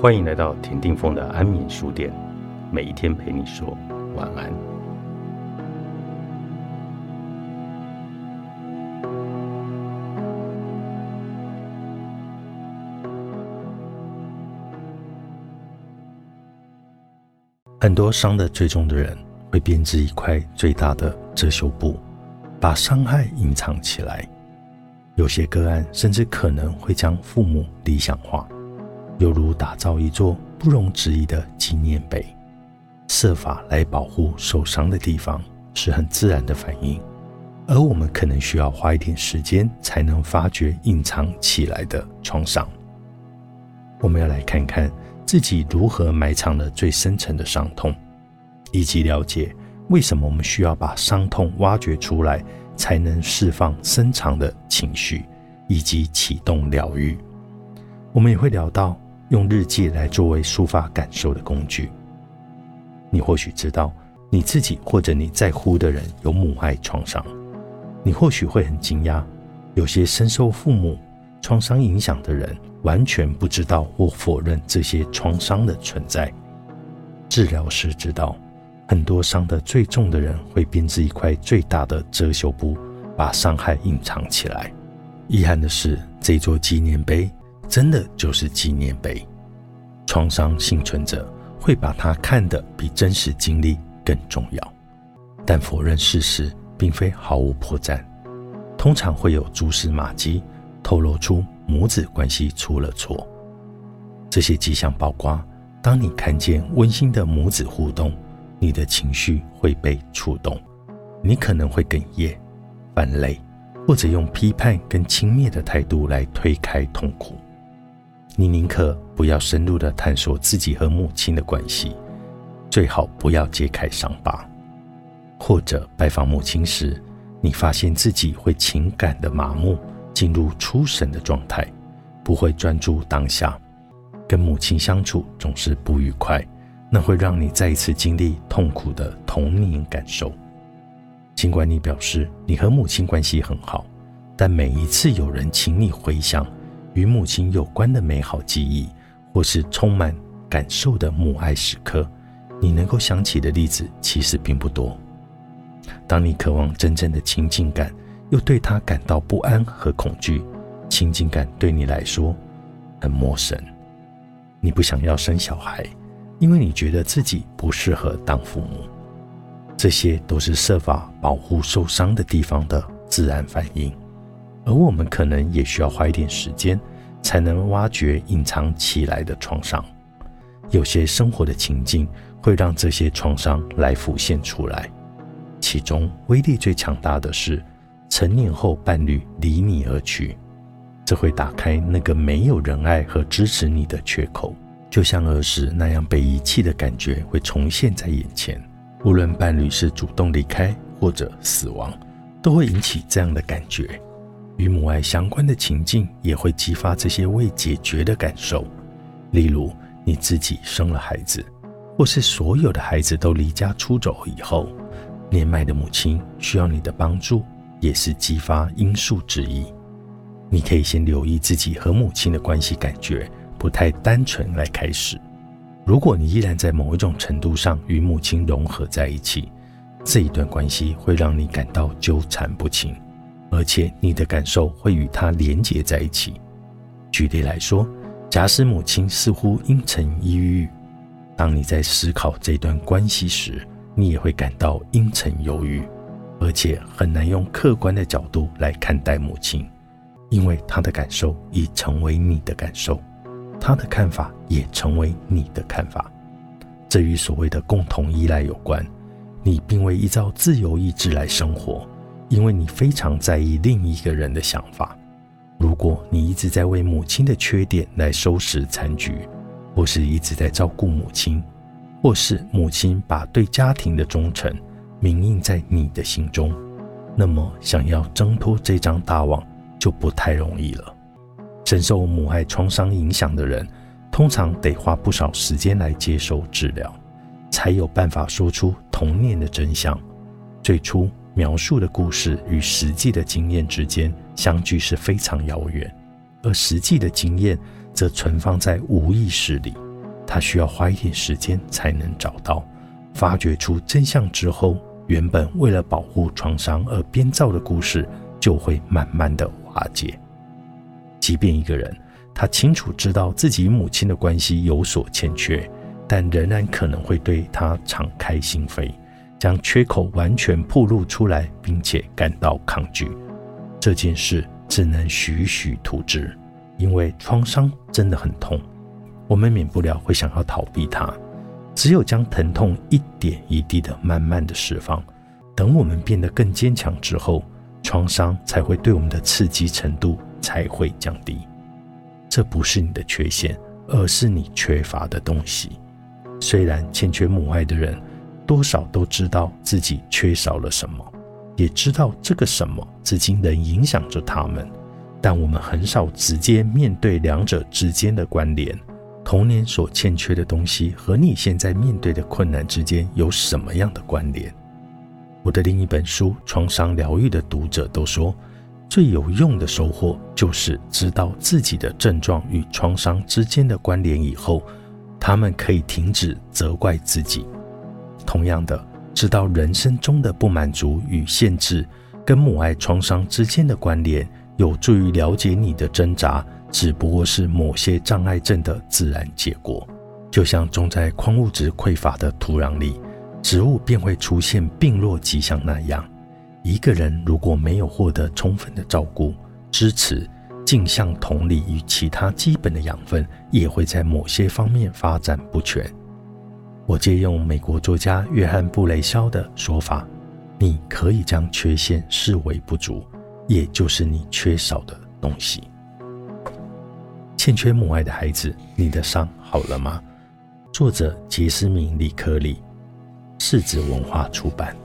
欢迎来到田定峰的安眠书店，每一天陪你说晚安。很多伤得最重的人，会编织一块最大的遮羞布，把伤害隐藏起来。有些个案甚至可能会将父母理想化。犹如打造一座不容置疑的纪念碑，设法来保护受伤的地方是很自然的反应，而我们可能需要花一点时间才能发觉隐藏起来的创伤。我们要来看看自己如何埋藏了最深层的伤痛，以及了解为什么我们需要把伤痛挖掘出来，才能释放深藏的情绪，以及启动疗愈。我们也会聊到。用日记来作为抒发感受的工具。你或许知道你自己或者你在乎的人有母爱创伤，你或许会很惊讶，有些深受父母创伤影响的人完全不知道或否认这些创伤的存在。治疗师知道，很多伤得最重的人会编织一块最大的遮羞布，把伤害隐藏起来。遗憾的是，这座纪念碑。真的就是纪念碑，创伤幸存者会把它看得比真实经历更重要，但否认事实并非毫无破绽，通常会有蛛丝马迹透露出母子关系出了错。这些迹象包括：当你看见温馨的母子互动，你的情绪会被触动，你可能会哽咽、泛泪，或者用批判跟轻蔑的态度来推开痛苦。你宁可不要深入的探索自己和母亲的关系，最好不要揭开伤疤。或者拜访母亲时，你发现自己会情感的麻木，进入出神的状态，不会专注当下，跟母亲相处总是不愉快，那会让你再一次经历痛苦的童年感受。尽管你表示你和母亲关系很好，但每一次有人请你回想。与母亲有关的美好记忆，或是充满感受的母爱时刻，你能够想起的例子其实并不多。当你渴望真正的亲近感，又对他感到不安和恐惧，亲近感对你来说很陌生。你不想要生小孩，因为你觉得自己不适合当父母。这些都是设法保护受伤的地方的自然反应。而我们可能也需要花一点时间，才能挖掘隐藏起来的创伤。有些生活的情境会让这些创伤来浮现出来，其中威力最强大的是成年后伴侣离你而去，这会打开那个没有人爱和支持你的缺口，就像儿时那样被遗弃的感觉会重现在眼前。无论伴侣是主动离开或者死亡，都会引起这样的感觉。与母爱相关的情境也会激发这些未解决的感受，例如你自己生了孩子，或是所有的孩子都离家出走以后，年迈的母亲需要你的帮助，也是激发因素之一。你可以先留意自己和母亲的关系，感觉不太单纯来开始。如果你依然在某一种程度上与母亲融合在一起，这一段关系会让你感到纠缠不清。而且你的感受会与他连结在一起。举例来说，假使母亲似乎阴沉抑郁，当你在思考这段关系时，你也会感到阴沉忧郁，而且很难用客观的角度来看待母亲，因为她的感受已成为你的感受，她的看法也成为你的看法。这与所谓的共同依赖有关。你并未依照自由意志来生活。因为你非常在意另一个人的想法。如果你一直在为母亲的缺点来收拾残局，或是一直在照顾母亲，或是母亲把对家庭的忠诚铭印在你的心中，那么想要挣脱这张大网就不太容易了。深受母爱创伤影响的人，通常得花不少时间来接受治疗，才有办法说出童年的真相。最初。描述的故事与实际的经验之间相距是非常遥远，而实际的经验则存放在无意识里，他需要花一点时间才能找到。发掘出真相之后，原本为了保护创伤而编造的故事就会慢慢的瓦解。即便一个人他清楚知道自己与母亲的关系有所欠缺，但仍然可能会对他敞开心扉，将缺口完全暴露出来，并且感到抗拒。这件事只能徐徐图之，因为创伤真的很痛，我们免不了会想要逃避它。只有将疼痛一点一滴的慢慢的释放，等我们变得更坚强之后，创伤才会对我们的刺激程度才会降低。这不是你的缺陷，而是你缺乏的东西。虽然欠缺母爱的人，多少都知道自己缺少了什么，也知道这个什么至今仍影响着他们，但我们很少直接面对两者之间的关联。童年所欠缺的东西和你现在面对的困难之间有什么样的关联？我的另一本书《创伤疗愈》的读者都说，最有用的收获就是知道自己的症状与创伤之间的关联以后，他们可以停止责怪自己。同样的，知道人生中的不满足与限制跟母爱创伤之间的关联，有助于了解你的挣扎。只不过是某些障碍症的自然结果，就像种在矿物质匮乏的土壤里，植物便会出现病弱迹象那样。一个人如果没有获得充分的照顾、支持、镜像同理与其他基本的养分，也会在某些方面发展不全。我借用美国作家约翰布雷肖的说法：“你可以将缺陷视为不足，也就是你缺少的东西。”欠缺母爱的孩子，你的伤好了吗？作者杰斯明·李克里，世子文化出版。